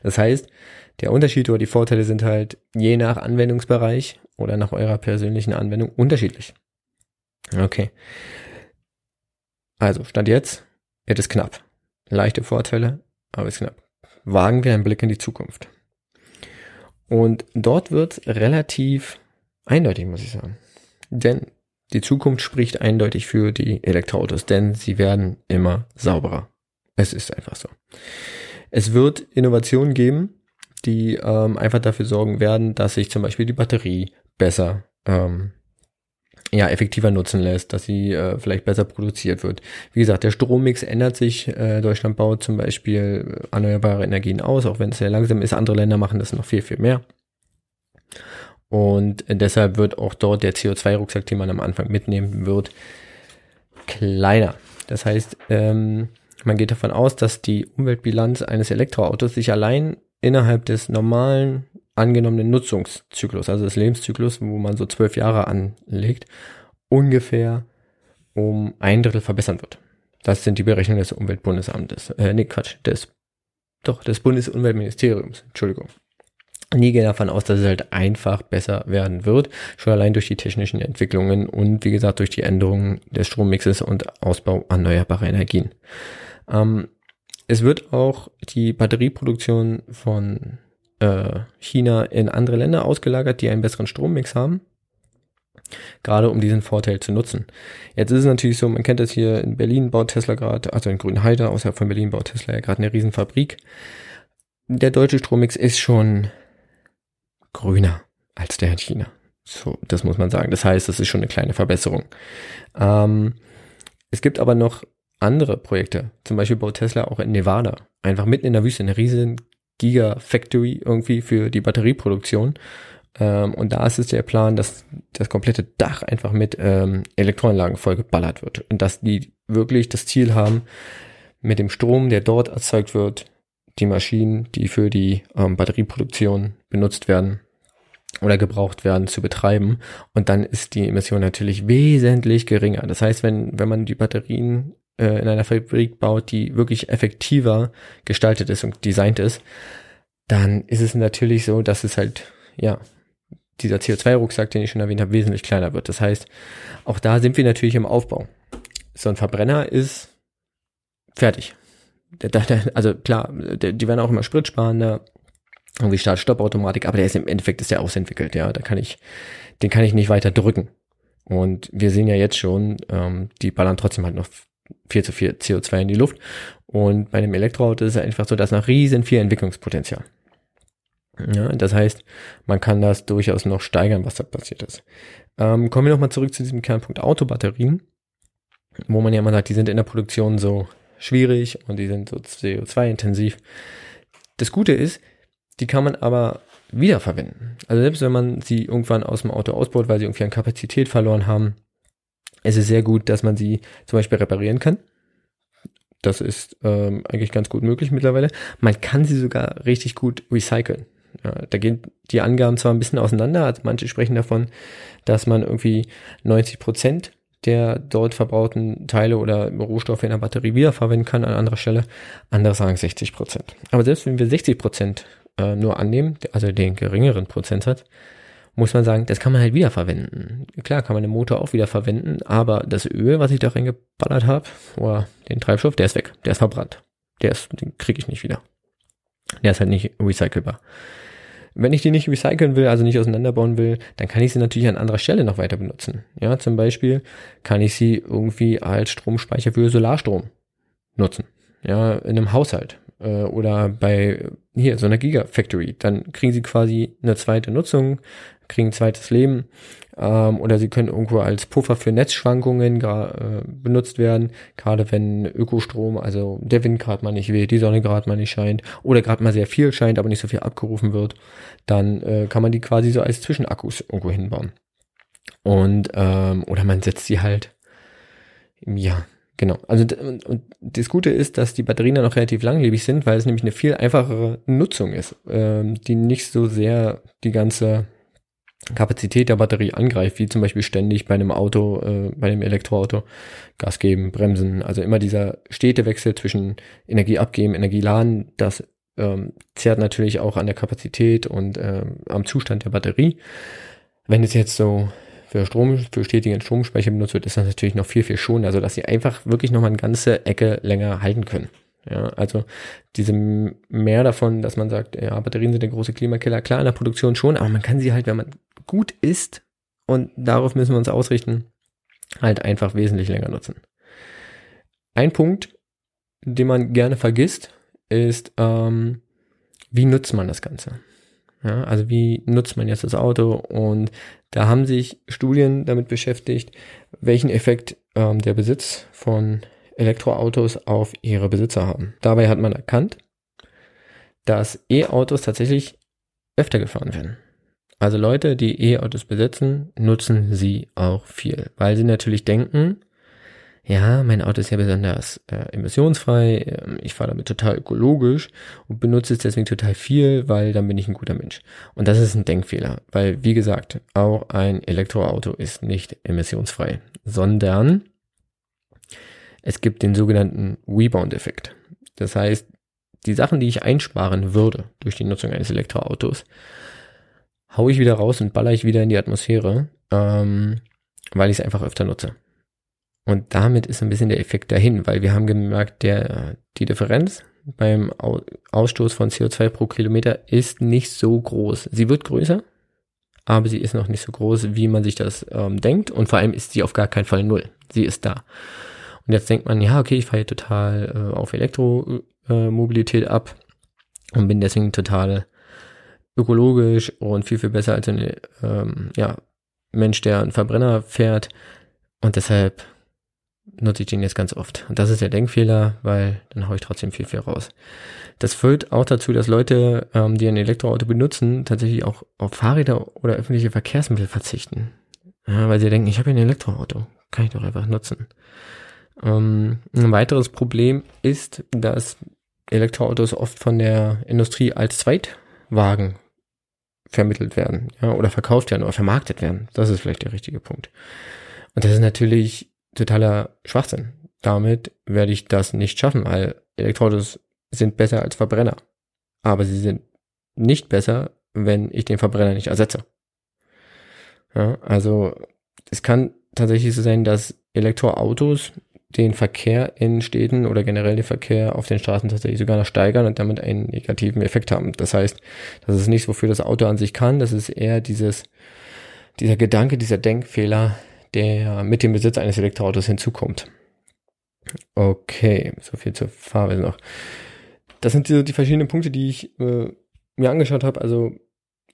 Das heißt, der Unterschied oder die Vorteile sind halt je nach Anwendungsbereich oder nach eurer persönlichen Anwendung unterschiedlich. Okay. Also, Stand jetzt, es ist knapp. Leichte Vorteile, aber es ist knapp. Wagen wir einen Blick in die Zukunft. Und dort wird relativ eindeutig, muss ich sagen. Denn die Zukunft spricht eindeutig für die Elektroautos, denn sie werden immer sauberer. Es ist einfach so. Es wird Innovationen geben, die ähm, einfach dafür sorgen werden, dass sich zum Beispiel die Batterie besser ähm, ja, effektiver nutzen lässt, dass sie äh, vielleicht besser produziert wird. Wie gesagt, der Strommix ändert sich. Äh, Deutschland baut zum Beispiel erneuerbare Energien aus, auch wenn es sehr langsam ist. Andere Länder machen das noch viel, viel mehr. Und deshalb wird auch dort der CO2-Rucksack, den man am Anfang mitnehmen wird, kleiner. Das heißt, ähm, man geht davon aus, dass die Umweltbilanz eines Elektroautos sich allein innerhalb des normalen angenommenen Nutzungszyklus, also des Lebenszyklus, wo man so zwölf Jahre anlegt, ungefähr um ein Drittel verbessern wird. Das sind die Berechnungen des Umweltbundesamtes. Äh, nee, Quatsch, des, doch, des Bundesumweltministeriums. Entschuldigung. Nie gehen davon aus, dass es halt einfach besser werden wird, schon allein durch die technischen Entwicklungen und wie gesagt durch die Änderungen des Strommixes und Ausbau erneuerbarer Energien. Ähm, es wird auch die Batterieproduktion von äh, China in andere Länder ausgelagert, die einen besseren Strommix haben. Gerade um diesen Vorteil zu nutzen. Jetzt ist es natürlich so, man kennt das hier in Berlin baut Tesla gerade, also in Grünheide, außerhalb von Berlin baut Tesla ja gerade eine Riesenfabrik. Der deutsche Strommix ist schon grüner als der in China. So, das muss man sagen. Das heißt, das ist schon eine kleine Verbesserung. Ähm, es gibt aber noch andere Projekte. Zum Beispiel baut Tesla auch in Nevada. Einfach mitten in der Wüste eine riesen Gigafactory irgendwie für die Batterieproduktion. Ähm, und da ist es der Plan, dass das komplette Dach einfach mit ähm, Elektroanlagen vollgeballert wird. Und dass die wirklich das Ziel haben, mit dem Strom, der dort erzeugt wird, die Maschinen, die für die ähm, Batterieproduktion benutzt werden oder gebraucht werden, zu betreiben. Und dann ist die Emission natürlich wesentlich geringer. Das heißt, wenn, wenn man die Batterien äh, in einer Fabrik baut, die wirklich effektiver gestaltet ist und designt ist, dann ist es natürlich so, dass es halt, ja, dieser CO2-Rucksack, den ich schon erwähnt habe, wesentlich kleiner wird. Das heißt, auch da sind wir natürlich im Aufbau. So ein Verbrenner ist fertig. Also klar, die werden auch immer spritsparender, irgendwie Start-Stopp-Automatik, aber der ist im Endeffekt ist der ausentwickelt, ja. Da kann ich, den kann ich nicht weiter drücken. Und wir sehen ja jetzt schon, ähm, die ballern trotzdem halt noch viel zu viel CO2 in die Luft. Und bei dem Elektroauto ist es einfach so, dass noch riesen viel Entwicklungspotenzial. Ja, das heißt, man kann das durchaus noch steigern, was da passiert ist. Ähm, kommen wir nochmal zurück zu diesem Kernpunkt Autobatterien, wo man ja immer sagt, die sind in der Produktion so schwierig und die sind so CO2-intensiv. Das Gute ist, die kann man aber wiederverwenden. Also selbst wenn man sie irgendwann aus dem Auto ausbaut, weil sie irgendwie an Kapazität verloren haben, ist es sehr gut, dass man sie zum Beispiel reparieren kann. Das ist ähm, eigentlich ganz gut möglich mittlerweile. Man kann sie sogar richtig gut recyceln. Ja, da gehen die Angaben zwar ein bisschen auseinander, also manche sprechen davon, dass man irgendwie 90 Prozent der dort verbauten Teile oder Rohstoffe in der Batterie wiederverwenden kann an anderer Stelle. Andere sagen 60 Prozent. Aber selbst wenn wir 60 Prozent äh, nur annehmen, also den geringeren Prozentsatz, muss man sagen, das kann man halt wiederverwenden. Klar kann man den Motor auch wiederverwenden, aber das Öl, was ich da reingeballert habe, oder den Treibstoff, der ist weg, der ist verbrannt. Der ist, den kriege ich nicht wieder. Der ist halt nicht recycelbar. Wenn ich die nicht recyceln will, also nicht auseinanderbauen will, dann kann ich sie natürlich an anderer Stelle noch weiter benutzen. Ja, zum Beispiel kann ich sie irgendwie als Stromspeicher für Solarstrom nutzen. Ja, in einem Haushalt äh, oder bei hier so einer Gigafactory. Dann kriegen sie quasi eine zweite Nutzung, kriegen ein zweites Leben ähm, oder sie können irgendwo als Puffer für Netzschwankungen äh, benutzt werden, gerade wenn Ökostrom, also der Wind gerade mal nicht weht, die Sonne gerade mal nicht scheint oder gerade mal sehr viel scheint, aber nicht so viel abgerufen wird, dann äh, kann man die quasi so als Zwischenakkus irgendwo hinbauen. Und ähm, oder man setzt sie halt ja Genau. Also und das Gute ist, dass die Batterien dann auch relativ langlebig sind, weil es nämlich eine viel einfachere Nutzung ist, ähm, die nicht so sehr die ganze Kapazität der Batterie angreift, wie zum Beispiel ständig bei einem Auto, äh, bei einem Elektroauto Gas geben, bremsen. Also immer dieser stete Wechsel zwischen Energie abgeben, Energie laden, das ähm, zehrt natürlich auch an der Kapazität und ähm, am Zustand der Batterie. Wenn es jetzt so für Strom, für stetigen Stromspeicher benutzt wird, ist das natürlich noch viel, viel schonender, also dass sie einfach wirklich noch mal eine ganze Ecke länger halten können. Ja, also diese mehr davon, dass man sagt, ja, Batterien sind der große Klimakiller, klar in der Produktion schon, aber man kann sie halt, wenn man gut ist, und darauf müssen wir uns ausrichten, halt einfach wesentlich länger nutzen. Ein Punkt, den man gerne vergisst, ist, ähm, wie nutzt man das Ganze? Ja, also wie nutzt man jetzt das Auto? Und da haben sich Studien damit beschäftigt, welchen Effekt ähm, der Besitz von Elektroautos auf ihre Besitzer haben. Dabei hat man erkannt, dass E-Autos tatsächlich öfter gefahren werden. Also Leute, die E-Autos besitzen, nutzen sie auch viel, weil sie natürlich denken, ja, mein Auto ist ja besonders äh, emissionsfrei, äh, ich fahre damit total ökologisch und benutze es deswegen total viel, weil dann bin ich ein guter Mensch. Und das ist ein Denkfehler, weil wie gesagt, auch ein Elektroauto ist nicht emissionsfrei, sondern es gibt den sogenannten Rebound-Effekt. Das heißt, die Sachen, die ich einsparen würde durch die Nutzung eines Elektroautos, haue ich wieder raus und baller ich wieder in die Atmosphäre, ähm, weil ich es einfach öfter nutze. Und damit ist ein bisschen der Effekt dahin, weil wir haben gemerkt, der, die Differenz beim Ausstoß von CO2 pro Kilometer ist nicht so groß. Sie wird größer, aber sie ist noch nicht so groß, wie man sich das ähm, denkt. Und vor allem ist sie auf gar keinen Fall null. Sie ist da. Und jetzt denkt man, ja, okay, ich fahre total äh, auf Elektromobilität ab und bin deswegen total ökologisch und viel, viel besser als ein ähm, ja, Mensch, der einen Verbrenner fährt. Und deshalb nutze ich den jetzt ganz oft. Und das ist der Denkfehler, weil dann haue ich trotzdem viel, viel raus. Das führt auch dazu, dass Leute, ähm, die ein Elektroauto benutzen, tatsächlich auch auf Fahrräder oder öffentliche Verkehrsmittel verzichten. Ja, weil sie denken, ich habe ja ein Elektroauto, kann ich doch einfach nutzen. Ähm, ein weiteres Problem ist, dass Elektroautos oft von der Industrie als Zweitwagen vermittelt werden, ja, oder verkauft werden oder vermarktet werden. Das ist vielleicht der richtige Punkt. Und das ist natürlich totaler Schwachsinn. Damit werde ich das nicht schaffen, weil Elektroautos sind besser als Verbrenner. Aber sie sind nicht besser, wenn ich den Verbrenner nicht ersetze. Ja, also es kann tatsächlich so sein, dass Elektroautos den Verkehr in Städten oder generell den Verkehr auf den Straßen tatsächlich sogar noch steigern und damit einen negativen Effekt haben. Das heißt, das ist nichts, wofür das Auto an sich kann. Das ist eher dieses, dieser Gedanke, dieser Denkfehler, der mit dem Besitz eines Elektroautos hinzukommt. Okay, so viel zur Fahrweise noch. Das sind die, die verschiedenen Punkte, die ich äh, mir angeschaut habe. Also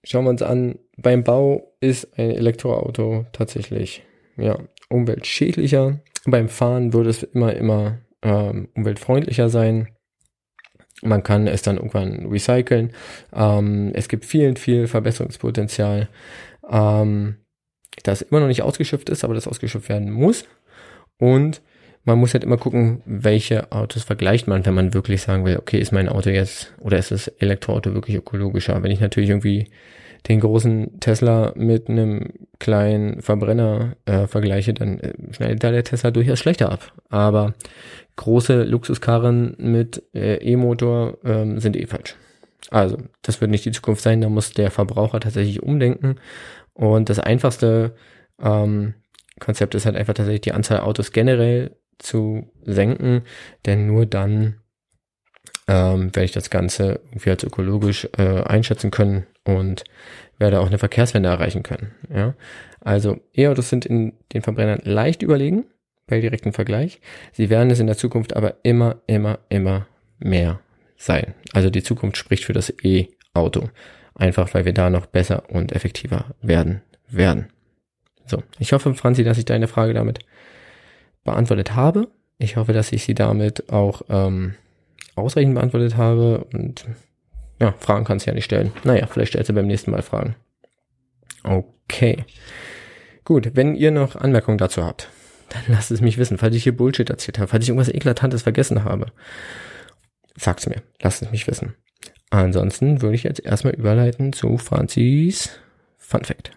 schauen wir uns an, beim Bau ist ein Elektroauto tatsächlich ja, umweltschädlicher beim Fahren würde es immer, immer ähm, umweltfreundlicher sein. Man kann es dann irgendwann recyceln. Ähm, es gibt viel, viel Verbesserungspotenzial, ähm, das immer noch nicht ausgeschöpft ist, aber das ausgeschöpft werden muss. Und man muss halt immer gucken, welche Autos vergleicht man, wenn man wirklich sagen will, okay, ist mein Auto jetzt oder ist das Elektroauto wirklich ökologischer? Wenn ich natürlich irgendwie den großen Tesla mit einem kleinen Verbrenner äh, vergleiche, dann äh, schneidet da der Tesla durchaus schlechter ab. Aber große Luxuskarren mit äh, E-Motor ähm, sind eh falsch. Also, das wird nicht die Zukunft sein, da muss der Verbraucher tatsächlich umdenken. Und das einfachste ähm, Konzept ist halt einfach tatsächlich die Anzahl Autos generell zu senken, denn nur dann ähm, werde ich das Ganze irgendwie als ökologisch äh, einschätzen können und werde auch eine Verkehrswende erreichen können. Ja? Also E-Autos sind in den Verbrennern leicht überlegen bei direktem Vergleich. Sie werden es in der Zukunft aber immer, immer, immer mehr sein. Also die Zukunft spricht für das E-Auto. Einfach weil wir da noch besser und effektiver werden werden. So, ich hoffe, Franzi, dass ich deine Frage damit beantwortet habe. Ich hoffe, dass ich sie damit auch ähm, ausreichend beantwortet habe und ja, Fragen kannst du ja nicht stellen. Naja, vielleicht stellst du beim nächsten Mal Fragen. Okay. Gut, wenn ihr noch Anmerkungen dazu habt, dann lasst es mich wissen. Falls ich hier Bullshit erzählt habe, falls ich irgendwas Eklatantes vergessen habe, sagt's mir. Lasst es mich wissen. Ansonsten würde ich jetzt erstmal überleiten zu Franzis Fun Fact.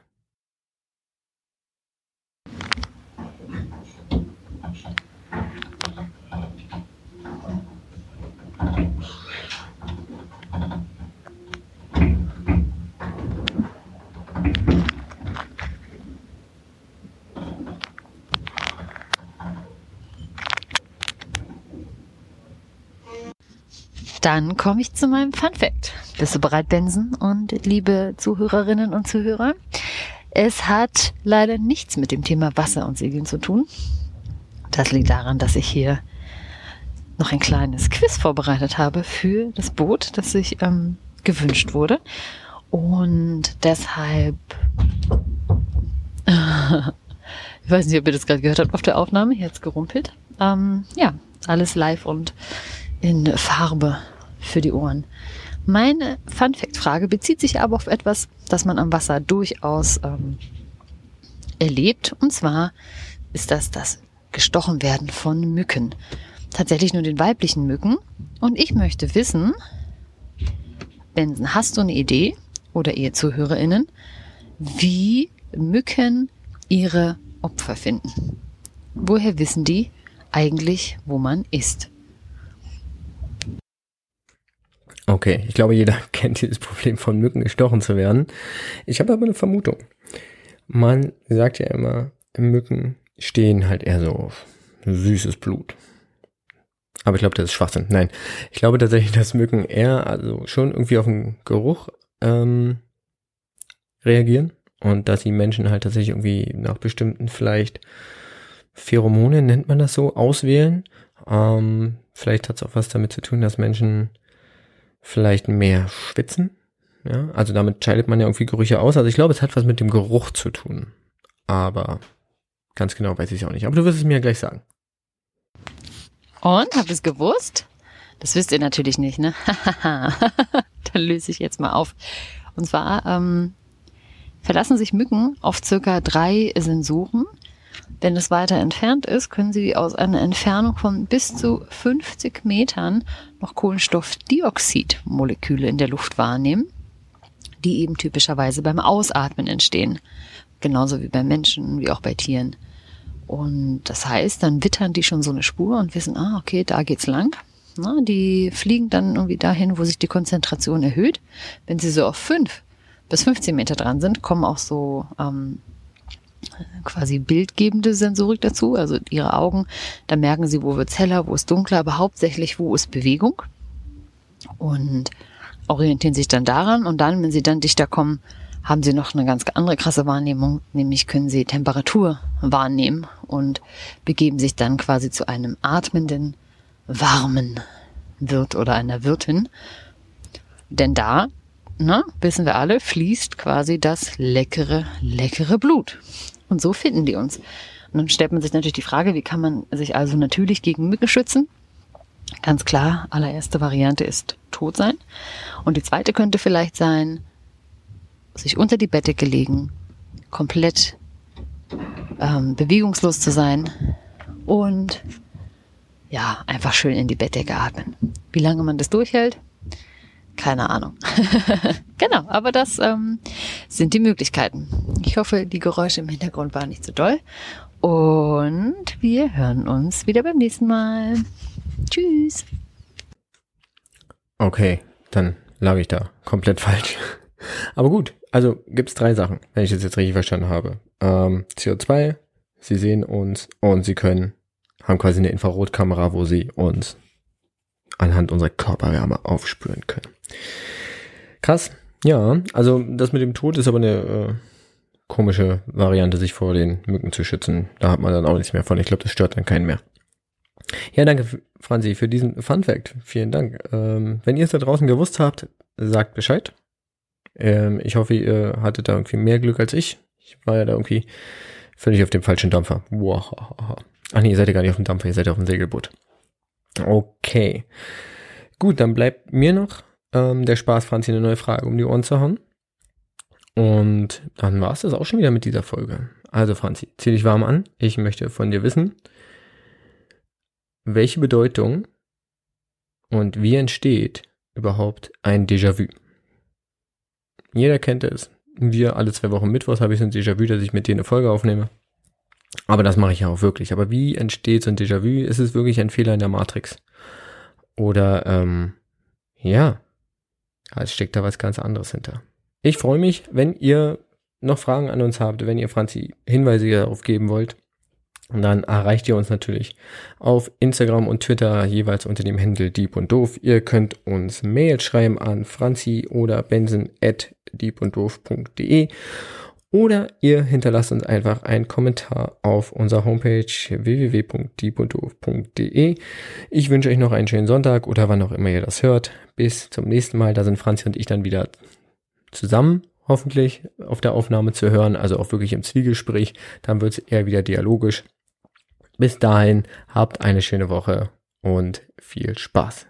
Dann komme ich zu meinem Fun Fact. Bist du bereit, Benson und liebe Zuhörerinnen und Zuhörer? Es hat leider nichts mit dem Thema Wasser und Segeln zu tun. Das liegt daran, dass ich hier noch ein kleines Quiz vorbereitet habe für das Boot, das sich ähm, gewünscht wurde. Und deshalb, ich weiß nicht, ob ihr das gerade gehört habt auf der Aufnahme, jetzt gerumpelt. Ähm, ja, alles live und in Farbe für die Ohren. Meine Fun-Fact-Frage bezieht sich aber auf etwas, das man am Wasser durchaus ähm, erlebt. Und zwar ist das das gestochen werden von Mücken. Tatsächlich nur den weiblichen Mücken. Und ich möchte wissen, Benson, hast du eine Idee oder ihr ZuhörerInnen, wie Mücken ihre Opfer finden? Woher wissen die eigentlich, wo man ist? Okay, ich glaube, jeder kennt dieses Problem von Mücken gestochen zu werden. Ich habe aber eine Vermutung. Man sagt ja immer, Mücken stehen halt eher so auf süßes Blut. Aber ich glaube, das ist Schwachsinn. Nein, ich glaube tatsächlich, dass Mücken eher also schon irgendwie auf den Geruch ähm, reagieren und dass die Menschen halt tatsächlich irgendwie nach bestimmten vielleicht Pheromone nennt man das so auswählen. Ähm, vielleicht hat es auch was damit zu tun, dass Menschen vielleicht mehr schwitzen. Ja, also damit scheidet man ja irgendwie Gerüche aus. Also ich glaube, es hat was mit dem Geruch zu tun. Aber ganz genau weiß ich es auch nicht. Aber du wirst es mir ja gleich sagen. Und, ihr es gewusst? Das wisst ihr natürlich nicht, ne? Dann löse ich jetzt mal auf. Und zwar ähm, verlassen sich Mücken auf circa drei Sensoren. Wenn es weiter entfernt ist, können sie aus einer Entfernung von bis zu 50 Metern noch Kohlenstoffdioxidmoleküle in der Luft wahrnehmen, die eben typischerweise beim Ausatmen entstehen. Genauso wie bei Menschen, wie auch bei Tieren. Und das heißt, dann wittern die schon so eine Spur und wissen, ah, okay, da geht's lang. Na, die fliegen dann irgendwie dahin, wo sich die Konzentration erhöht. Wenn sie so auf fünf bis 15 Meter dran sind, kommen auch so ähm, quasi bildgebende Sensorik dazu, also ihre Augen. Da merken sie, wo wird's heller, wo ist dunkler, aber hauptsächlich, wo ist Bewegung. Und orientieren sich dann daran. Und dann, wenn sie dann dichter kommen, haben sie noch eine ganz andere krasse Wahrnehmung, nämlich können sie Temperatur wahrnehmen und begeben sich dann quasi zu einem atmenden, warmen Wirt oder einer Wirtin. Denn da, na, wissen wir alle, fließt quasi das leckere, leckere Blut. Und so finden die uns. Und dann stellt man sich natürlich die Frage, wie kann man sich also natürlich gegen Mücken schützen? Ganz klar, allererste Variante ist tot sein. Und die zweite könnte vielleicht sein, sich unter die Bettdecke legen, komplett ähm, bewegungslos zu sein und ja, einfach schön in die Bettdecke atmen. Wie lange man das durchhält, keine Ahnung. genau, aber das ähm, sind die Möglichkeiten. Ich hoffe, die Geräusche im Hintergrund waren nicht so doll. Und wir hören uns wieder beim nächsten Mal. Tschüss. Okay, dann lag ich da komplett falsch. Aber gut, also gibt's drei Sachen, wenn ich das jetzt richtig verstanden habe. Ähm, CO2, sie sehen uns und sie können, haben quasi eine Infrarotkamera, wo sie uns anhand unserer Körperwärme aufspüren können. Krass. Ja, also das mit dem Tod ist aber eine äh, komische Variante, sich vor den Mücken zu schützen. Da hat man dann auch nichts mehr von. Ich glaube, das stört dann keinen mehr. Ja, danke, Franzi, für diesen Fun Fact. Vielen Dank. Ähm, wenn ihr es da draußen gewusst habt, sagt Bescheid. Ähm, ich hoffe, ihr hattet da irgendwie mehr Glück als ich. Ich war ja da irgendwie völlig auf dem falschen Dampfer. Wow. Ach nee, ihr seid ja gar nicht auf dem Dampfer, ihr seid auf dem Segelboot. Okay. Gut, dann bleibt mir noch ähm, der Spaß, Franzi eine neue Frage um die Ohren zu hauen. Und dann war es das auch schon wieder mit dieser Folge. Also Franzi, zieh dich warm an. Ich möchte von dir wissen, welche Bedeutung und wie entsteht überhaupt ein Déjà-vu? Jeder kennt es. Wir alle zwei Wochen Mittwochs habe ich so ein Déjà-vu, dass ich mit dir eine Folge aufnehme. Aber das mache ich ja auch wirklich. Aber wie entsteht so ein Déjà-vu? Ist es wirklich ein Fehler in der Matrix? Oder, ähm, ja, es steckt da was ganz anderes hinter. Ich freue mich, wenn ihr noch Fragen an uns habt, wenn ihr Franzi Hinweise darauf geben wollt. Dann erreicht ihr uns natürlich auf Instagram und Twitter jeweils unter dem Handel Dieb und Doof. Ihr könnt uns Mail schreiben an franzi oder benson at diepunddoof.de oder ihr hinterlasst uns einfach einen Kommentar auf unserer Homepage www.diepunddoof.de. Ich wünsche euch noch einen schönen Sonntag oder wann auch immer ihr das hört. Bis zum nächsten Mal. Da sind Franzi und ich dann wieder zusammen hoffentlich auf der Aufnahme zu hören, also auch wirklich im Zwiegespräch. Dann wird es eher wieder dialogisch. Bis dahin, habt eine schöne Woche und viel Spaß.